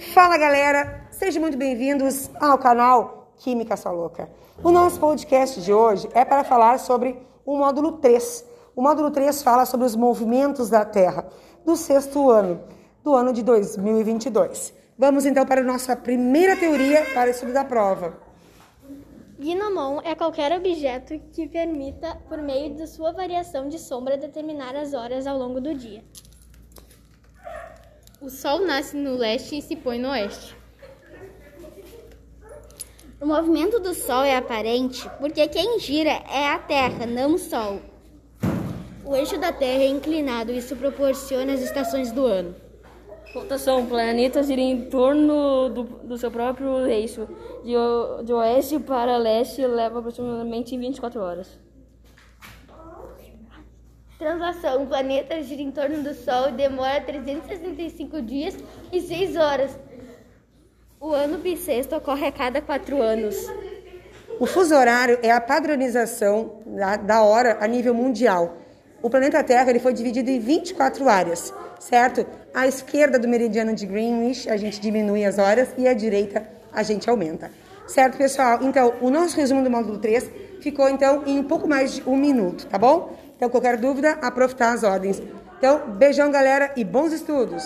Fala galera, sejam muito bem-vindos ao canal Química Só Louca. O nosso podcast de hoje é para falar sobre o módulo 3. O módulo 3 fala sobre os movimentos da Terra do sexto ano, do ano de 2022. Vamos então para a nossa primeira teoria para o estudo da prova. Gnomon é qualquer objeto que permita, por meio de sua variação de sombra, determinar as horas ao longo do dia. O sol nasce no leste e se põe no oeste. O movimento do Sol é aparente porque quem gira é a Terra, não o Sol. O eixo da Terra é inclinado e isso proporciona as estações do ano. Rotação: o planeta gira em torno do, do seu próprio eixo. De, de oeste para leste leva aproximadamente 24 horas. Translação: o planeta gira em torno do Sol e demora 365 dias e 6 horas. O ano bissexto ocorre a cada 4 anos. O fuso horário é a padronização da, da hora a nível mundial. O planeta Terra ele foi dividido em 24 áreas, certo? À esquerda do meridiano de Greenwich, a gente diminui as horas e à direita a gente aumenta. Certo, pessoal? Então, o nosso resumo do módulo 3 ficou, então, em um pouco mais de um minuto, tá bom? Então, qualquer dúvida, a prof tá as ordens. Então, beijão, galera, e bons estudos!